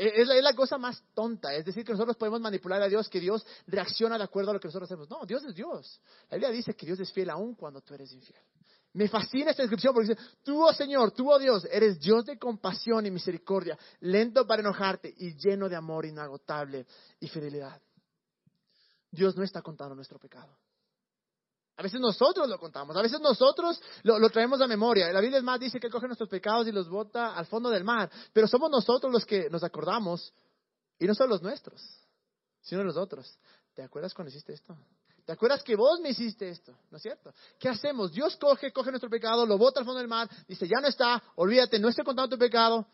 Es la, cosa más tonta, es decir, que nosotros podemos manipular a Dios, que Dios reacciona de acuerdo a lo que nosotros hacemos. No, Dios es Dios. La Biblia dice que Dios es fiel aún cuando tú eres infiel. Me fascina esta descripción porque dice, tú, oh Señor, tú, oh Dios, eres Dios de compasión y misericordia, lento para enojarte y lleno de amor inagotable y fidelidad. Dios no está contando nuestro pecado. A veces nosotros lo contamos, a veces nosotros lo, traemos a memoria. La Biblia es más dice que coge nuestros pecados y los bota al fondo del mar, pero somos nosotros los que nos acordamos y no son los nuestros, sino los otros. ¿Te acuerdas cuando hiciste esto? ¿Te acuerdas que vos me hiciste esto? ¿No es cierto? ¿Qué hacemos? Dios coge, coge nuestro pecado, lo bota al fondo del mar, dice, ya no está, olvídate, no estoy contando tu pecado.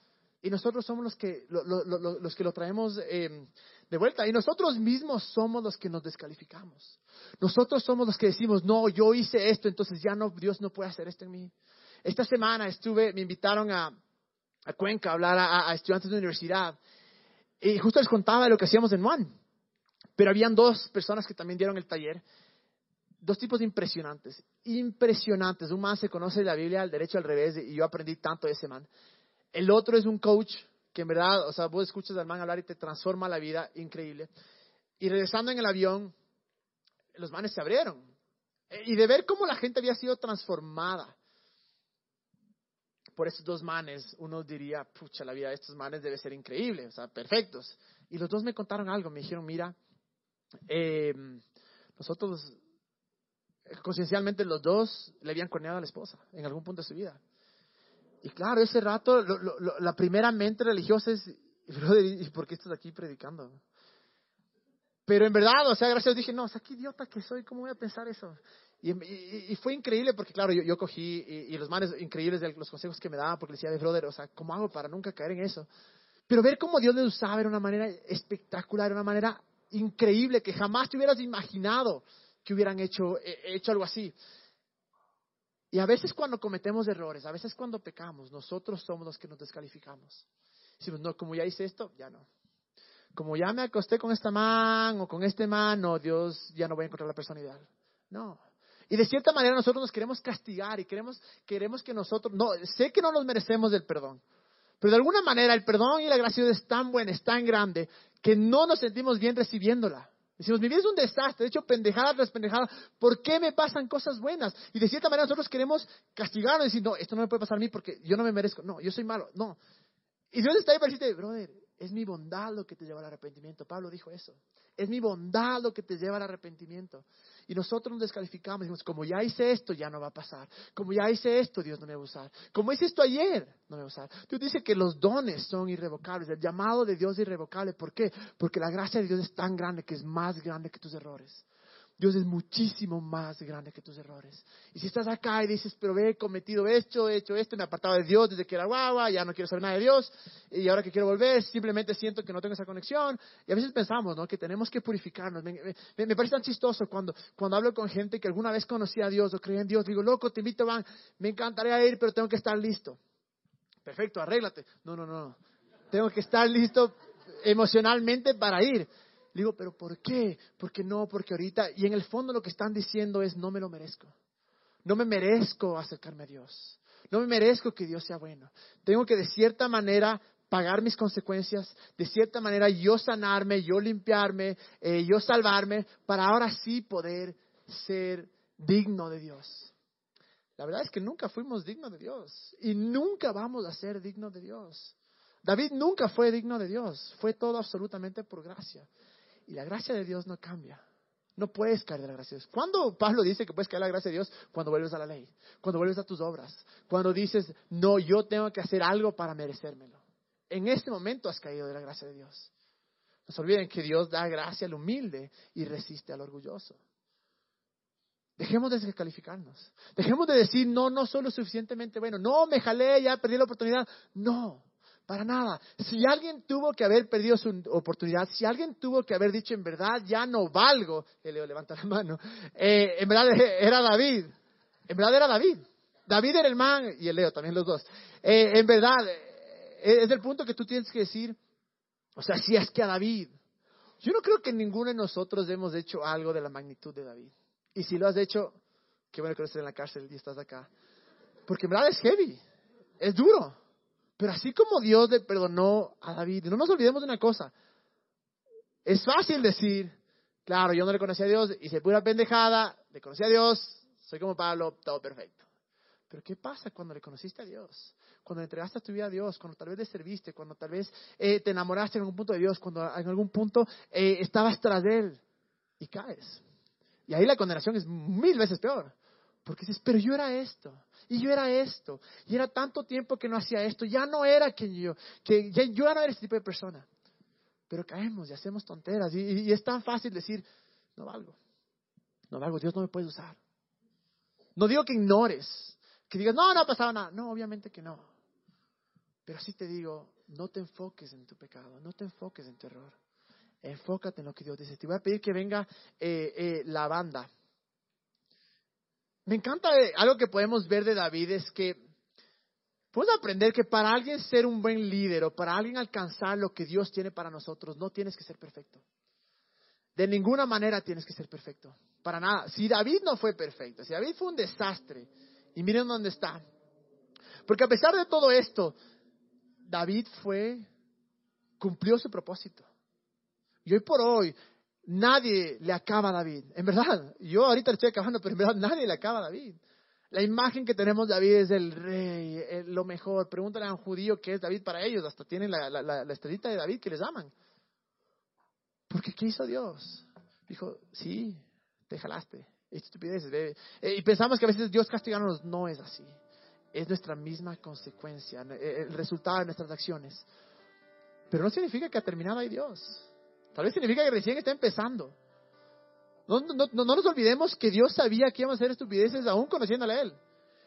Y nosotros somos los que lo, los que lo traemos eh, de vuelta. Y nosotros mismos somos los que nos descalificamos. Nosotros somos los que decimos, no, yo hice esto, entonces ya no, Dios no puede hacer esto en mí. Esta semana estuve, me invitaron a, a Cuenca a hablar a, estudiantes de universidad. Y justo les contaba de lo que hacíamos en Juan. Pero habían dos personas que también dieron el taller. Dos tipos impresionantes. Impresionantes. Un man se conoce la Biblia al derecho al revés y yo aprendí tanto de ese man. El otro es un coach que en verdad, o sea, vos escuchas al man hablar y te transforma la vida, increíble. Y regresando en el avión, los manes se abrieron. E, y de ver cómo la gente había sido transformada por esos dos manes, uno diría, pucha, la vida de estos manes debe ser increíble, o sea, perfectos. Y los dos me contaron algo, me dijeron, mira, em, nosotros, conciencialmente los dos le habían corneado a la esposa en algún punto de su vida. Y claro, ese rato, la primera mente religiosa es, ¿y por qué estás aquí predicando? Pero en verdad, o sea, gracias dije, no, o sea, qué idiota que soy, ¿cómo voy a pensar eso? Y, fue increíble porque, claro, yo, cogí, y, los manes increíbles de los consejos que me daban, porque decía, de brother, o sea, ¿cómo hago para nunca caer en eso? Pero ver cómo Dios le usaba era una manera espectacular, era una manera increíble, que jamás te hubieras imaginado que hubieran hecho, hecho algo así. Y a veces cuando cometemos errores, a veces cuando pecamos, nosotros somos los que nos descalificamos. Decimos, no, como ya hice esto, ya no. Como ya me acosté con esta man o con este man, no, Dios, ya no voy a encontrar la persona ideal. No. Y de cierta manera nosotros nos queremos castigar y queremos, queremos que nosotros, no, sé que no nos merecemos del perdón, pero de alguna manera el perdón y la gracia es tan buena, es tan grande, que no nos sentimos bien recibiéndola. Decimos, mi vida es un desastre, de hecho, pendejada tras pendejada, ¿por qué me pasan cosas buenas? Y de cierta manera nosotros queremos castigarnos y decir, no, esto no me puede pasar a mí porque yo no me merezco, no, yo soy malo, no. Y Dios está ahí para decirte, brother, es mi bondad lo que te lleva al arrepentimiento. Pablo dijo eso. Es mi bondad lo que te lleva al arrepentimiento. Y nosotros nos descalificamos. Decimos, como ya hice esto, ya no va a pasar. Como ya hice esto, Dios no me va a usar. Como hice esto ayer, no me va a usar. Dios dice que los dones son irrevocables. El llamado de Dios es irrevocable. ¿Por qué? Porque la gracia de Dios es tan grande que es más grande que tus errores. Dios es muchísimo más grande que tus errores. Y si estás acá y dices, pero he cometido esto, he hecho esto, me he apartado de Dios desde que era guagua, ya no quiero saber nada de Dios, y ahora que quiero volver, simplemente siento que no tengo esa conexión. Y a veces pensamos, ¿no? Que tenemos que purificarnos. Me, parece tan chistoso cuando, cuando hablo con gente que alguna vez conocía a Dios o creía en Dios, digo, loco, te invito, me encantaría ir, pero tengo que estar listo. Perfecto, arréglate. No, no, no. Tengo que estar listo emocionalmente para ir digo, pero ¿por qué? Porque no, porque ahorita, y en el fondo lo que están diciendo es, no me lo merezco. No me merezco acercarme a Dios. No me merezco que Dios sea bueno. Tengo que de cierta manera pagar mis consecuencias, de cierta manera yo sanarme, yo limpiarme, eh, yo salvarme, para ahora sí poder ser digno de Dios. La verdad es que nunca fuimos dignos de Dios y nunca vamos a ser dignos de Dios. David nunca fue digno de Dios, fue todo absolutamente por gracia. Y la gracia de Dios no cambia. No puedes caer de la gracia de Dios. ¿Cuándo Pablo dice que puedes caer de la gracia de Dios? Cuando vuelves a la ley, cuando vuelves a tus obras, cuando dices, no, yo tengo que hacer algo para merecérmelo. En este momento has caído de la gracia de Dios. No se olviden que Dios da gracia al humilde y resiste al orgulloso. Dejemos de descalificarnos. Dejemos de decir, no, no soy lo suficientemente bueno. No, me jalé, ya perdí la oportunidad. No, Para nada. Si alguien tuvo que haber perdido su oportunidad, si alguien tuvo que haber dicho en verdad ya no valgo, el Leo levanta la mano, eh, en verdad era David. En verdad era David. David era el man y el Leo también los dos. Eh, en verdad, eh, es el punto que tú tienes que decir, o sea, si es que a David, yo no creo que ninguno de nosotros hemos hecho algo de la magnitud de David. Y si lo has hecho, qué bueno que no estés en la cárcel y estás acá. Porque en verdad es heavy, es duro. Pero así como Dios le perdonó a David, no nos olvidemos de una cosa. Es fácil decir, claro, yo no le conocí a Dios, hice pura pendejada, le conocí a Dios, soy como Pablo, todo perfecto. Pero ¿qué pasa cuando le conociste a Dios? Cuando le entregaste tu vida a Dios, cuando tal vez le serviste, cuando tal vez eh, te enamoraste en algún punto de Dios, cuando en algún punto eh, estabas tras de Él y caes. Y ahí la condenación es mil veces peor. Porque dices, pero yo era esto, y yo era esto, y era tanto tiempo que no hacía esto, ya no era quien yo, que ya, yo no era ese tipo de persona. Pero caemos y hacemos tonteras, y, y es tan fácil decir, no valgo, no valgo, Dios no me puede usar. No digo que ignores, que digas, no, no ha pasado nada. No, obviamente que no. Pero sí te digo, no te enfoques en tu pecado, no te enfoques en tu error. Enfócate en lo que Dios dice. Te voy a pedir que venga eh, eh, la banda. Me encanta eh, algo que podemos ver de David es que podemos aprender que para alguien ser un buen líder o para alguien alcanzar lo que Dios tiene para nosotros, no tienes que ser perfecto. De ninguna manera tienes que ser perfecto. Para nada. Si David no fue perfecto, si David fue un desastre, y miren dónde está. Porque a pesar de todo esto, David fue, cumplió su propósito. Y hoy por hoy, nadie le acaba a David. En verdad, yo ahorita le estoy acabando, pero en verdad nadie le acaba a David. La imagen que tenemos de David es del rey, lo mejor. Pregúntale a un judío qué es David para ellos. Hasta tienen la, la, estrellita de David que les aman. Porque ¿qué hizo Dios? Dijo, sí, te jalaste. Estupideces. Eh, y pensamos que a veces Dios castigándonos no es así. Es nuestra misma consecuencia, el resultado de nuestras acciones. Pero no significa que ha terminado ahí Dios. Tal vez significa que recién está empezando. No, no, no, nos olvidemos que Dios sabía que íbamos a hacer estupideces aún conociéndole a Él.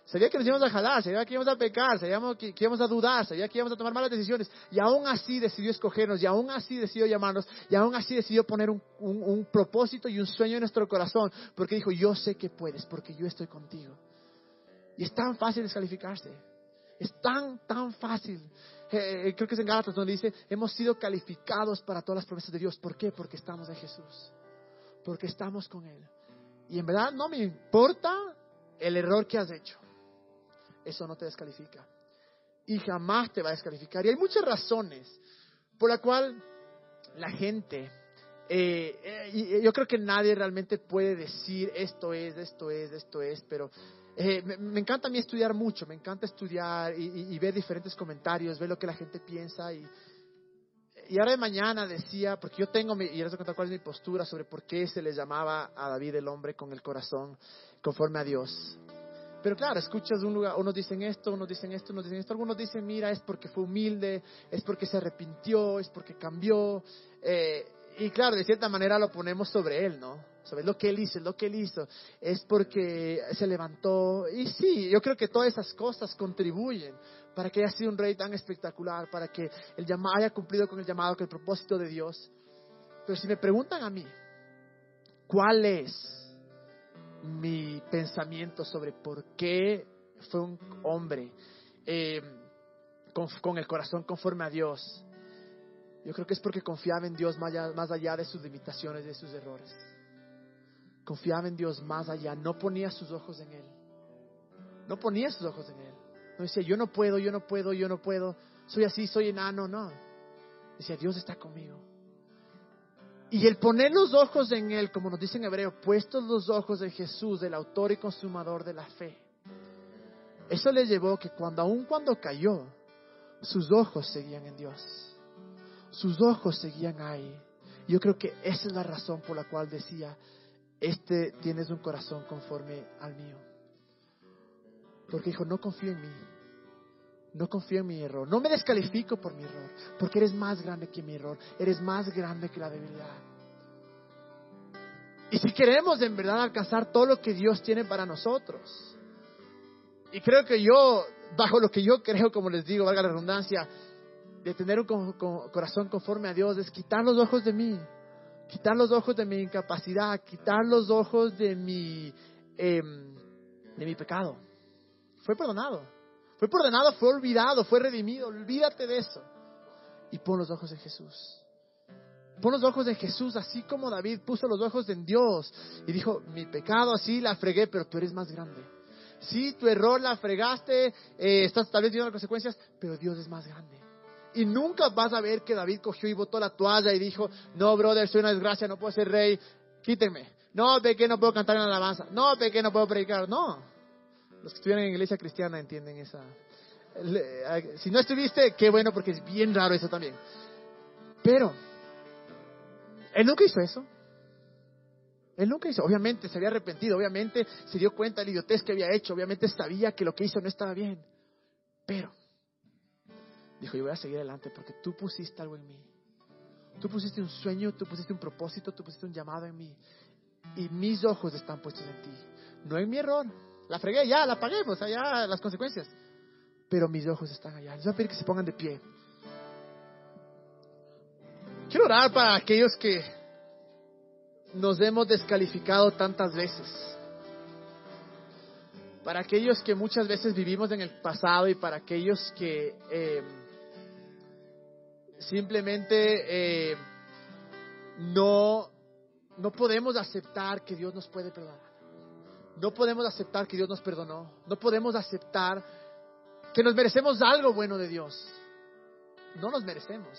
Sabía que nos íbamos a jalar, sabía que íbamos a pecar, sabía que, íbamos a dudar, sabía que íbamos a tomar malas decisiones. Y aún así decidió escogernos, y aún así decidió llamarnos, y aún así decidió poner un, un propósito y un sueño en nuestro corazón. Porque dijo, yo sé que puedes, porque yo estoy contigo. Y es tan fácil descalificarse. Es tan, tan fácil. Eh, eh, creo que es en Gálatas donde dice, hemos sido calificados para todas las promesas de Dios. ¿Por qué? Porque estamos en Jesús. Porque estamos con Él. Y en verdad no me importa el error que has hecho. Eso no te descalifica. Y jamás te va a descalificar. Y hay muchas razones por la cual la gente, eh, yo creo que nadie realmente puede decir esto es, esto es, esto es, pero eh, me, encanta a mí estudiar mucho, me encanta estudiar y, ver diferentes comentarios, ver lo que la gente piensa. Y, y ahora de mañana decía, porque yo tengo, y les voy a contar cuál es mi postura sobre por qué se le llamaba a David el hombre con el corazón conforme a Dios. Pero claro, escuchas un lugar, unos dicen esto, unos dicen esto, unos dicen esto, algunos dicen, mira, es porque fue humilde, es porque se arrepintió, es porque cambió. Eh, y claro, de cierta manera lo ponemos sobre él, ¿no? Sobre lo que él hizo, lo que él hizo. Es porque se levantó. Y sí, yo creo que todas esas cosas contribuyen para que haya sido un rey tan espectacular, para que el haya cumplido con el llamado, con el propósito de Dios. Pero si me preguntan a mí, ¿cuál es mi pensamiento sobre por qué fue un hombre eh, con, con el corazón conforme a Dios? Yo creo que es porque confiaba en Dios más allá, de sus limitaciones de sus errores. Confiaba en Dios más allá, no ponía sus ojos en Él. No ponía sus ojos en Él. No decía, yo no puedo, yo no puedo, yo no puedo, soy así, soy enano, no. Decía, Dios está conmigo. Y el poner los ojos en Él, como nos dice en hebreo, puestos los ojos en Jesús, el autor y consumador de la fe. Eso le llevó que cuando, aun cuando cayó, sus ojos seguían en Dios sus ojos seguían ahí. Yo creo que esa es la razón por la cual decía, este tienes un corazón conforme al mío. Porque dijo, no confío en mí, no confío en mi error, no me descalifico por mi error, porque eres más grande que mi error, eres más grande que la debilidad. Y si queremos en verdad alcanzar todo lo que Dios tiene para nosotros, y creo que yo, bajo lo que yo creo, como les digo, valga la redundancia, de tener un corazón conforme a Dios es quitar los ojos de mí, quitar los ojos de mi incapacidad, quitar los ojos de mi, em, de mi pecado. Fue perdonado, fue perdonado, fue olvidado, fue redimido. Olvídate de eso y pon los ojos en Jesús. Pon los ojos en Jesús, así como David puso los ojos en Dios y dijo, mi pecado así la fregué, pero tú eres más grande. Sí, tu error la fregaste, eh, estás tal vez viendo las consecuencias, pero Dios es más grande. Y nunca vas a ver que David cogió y botó la toalla y dijo, no, brother, soy una desgracia, no puedo ser rey, quítenme. No, pequé, no puedo cantar en alabanza. No, pequé, no puedo predicar. No. Los que estuvieron en iglesia cristiana entienden esa. Si no estuviste, qué bueno, porque es bien raro eso también. Pero, él nunca hizo eso. Él nunca hizo, obviamente se había arrepentido, obviamente se dio cuenta de la idiotez que había hecho, obviamente sabía que lo que hizo no estaba bien. Pero dijo, yo voy a seguir adelante porque tú pusiste algo en mí. Tú pusiste un sueño, tú pusiste un propósito, tú pusiste un llamado en mí. Y mis ojos están puestos en ti. No en mi error. La fregué, ya, la pagué, pues allá las consecuencias. Pero mis ojos están allá. Les voy a pedir que se pongan de pie. Quiero orar para aquellos que nos hemos descalificado tantas veces. Para aquellos que muchas veces vivimos en el pasado y para aquellos que eh, simplemente eh, no, no podemos aceptar que Dios nos puede perdonar. No podemos aceptar que Dios nos perdonó. No podemos aceptar que nos merecemos algo bueno de Dios. No nos merecemos.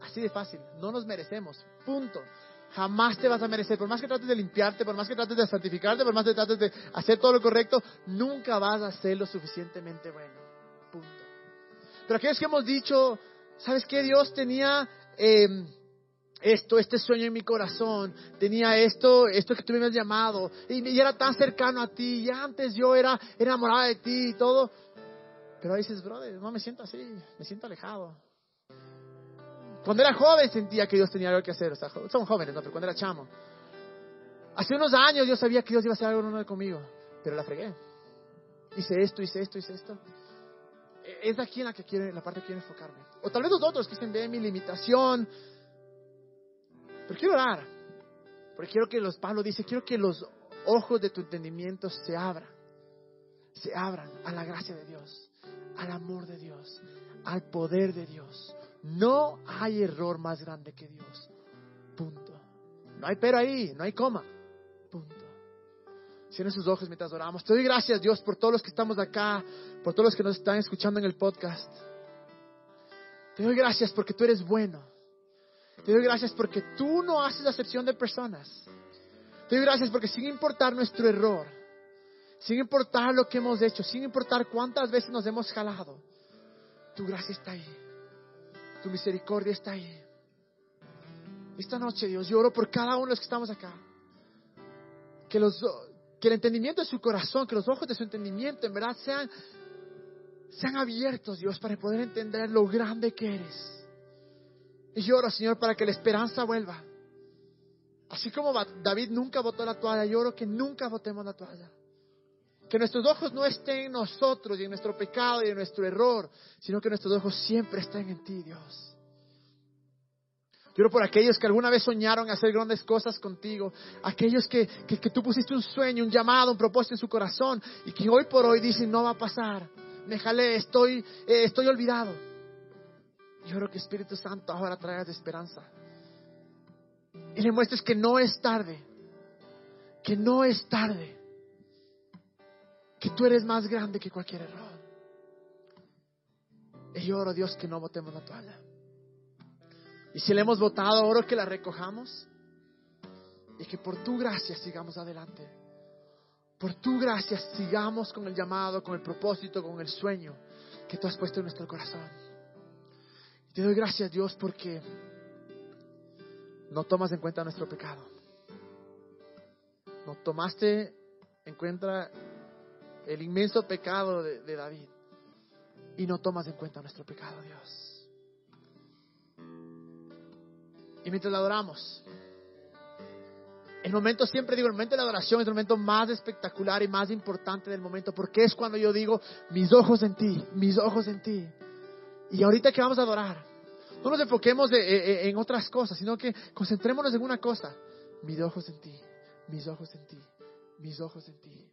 Así de fácil. No nos merecemos. Punto. Jamás te vas a merecer. Por más que trates de limpiarte, por más que trates de santificarte, por más que trates de hacer todo lo correcto, nunca vas a ser lo suficientemente bueno. Punto. Pero aquellos que hemos dicho, ¿sabes qué? Dios tenía em, esto, este sueño en mi corazón, tenía esto, esto que tú me has llamado, y, era tan cercano a ti, y antes yo era enamorada de ti y todo. Pero ahí dices, brother, no me siento así, me siento alejado. Cuando era joven sentía que Dios tenía algo que hacer. O sea, somos jóvenes, ¿no? Pero cuando era chamo. Hace unos años yo sabía que Dios iba a hacer algo conmigo. Pero la fregué. Hice esto, hice esto, hice esto. Es aquí en la, que quiero, la parte que quiero enfocarme. O tal vez los otros quisen ver mi limitación. Pero quiero orar. Porque quiero que los, Pablo dice, quiero que los ojos de tu entendimiento se abran. Se abran a la gracia de Dios, al amor de Dios, al poder de Dios. No hay error más grande que Dios. Punto. No hay pero ahí, no hay coma. Punto. Cierren sus ojos mientras oramos. Te doy gracias, Dios, por todos los que estamos acá, por todos los que nos están escuchando en el podcast. Te doy gracias porque tú eres bueno. Te doy gracias porque tú no haces acepción de personas. Te doy gracias porque sin importar nuestro error, sin importar lo que hemos hecho, sin importar cuántas veces nos hemos jalado, tu gracia está ahí. Tu misericordia está ahí. Esta noche, Dios, lloro por cada uno de los que estamos acá. Que, los, que el entendimiento de su corazón, que los ojos de su entendimiento en verdad sean, sean abiertos, Dios, para poder entender lo grande que eres. Y lloro, Señor, para que la esperanza vuelva. Así como David nunca botó la toalla, lloro que nunca botemos la toalla. Que nuestros ojos no estén en nosotros y en nuestro pecado y en nuestro error, sino que nuestros ojos siempre estén en ti, Dios. Lloro por aquellos que alguna vez soñaron hacer grandes cosas contigo, aquellos que, que, tú pusiste un sueño, un llamado, un propósito en su corazón y que hoy por hoy dicen no va a pasar, me jalé, estoy, eh, estoy olvidado. Lloro que Espíritu Santo ahora traigas esperanza y le muestres que no es tarde, que no es tarde que tú eres más grande que cualquier error. Y oro, Dios, que no botemos la toalla. Y si le hemos votado, oro que la recojamos y que por tu gracia sigamos adelante. Por tu gracia sigamos con el llamado, con el propósito, con el sueño que tú has puesto en nuestro corazón. Te doy gracias, Dios, porque no tomas en cuenta nuestro pecado. No tomaste en cuenta el inmenso pecado de, David y no tomas en cuenta nuestro pecado, Dios. Y mientras la adoramos, el momento, siempre digo, el momento de la adoración es el momento más espectacular y más importante del momento, porque es cuando yo digo, mis ojos en ti, mis ojos en ti. Y ahorita que vamos a adorar, no nos enfoquemos de- eh, eh, en otras cosas, sino que concentrémonos en una cosa. Mis ojos en ti, mis ojos en ti, mis ojos en ti.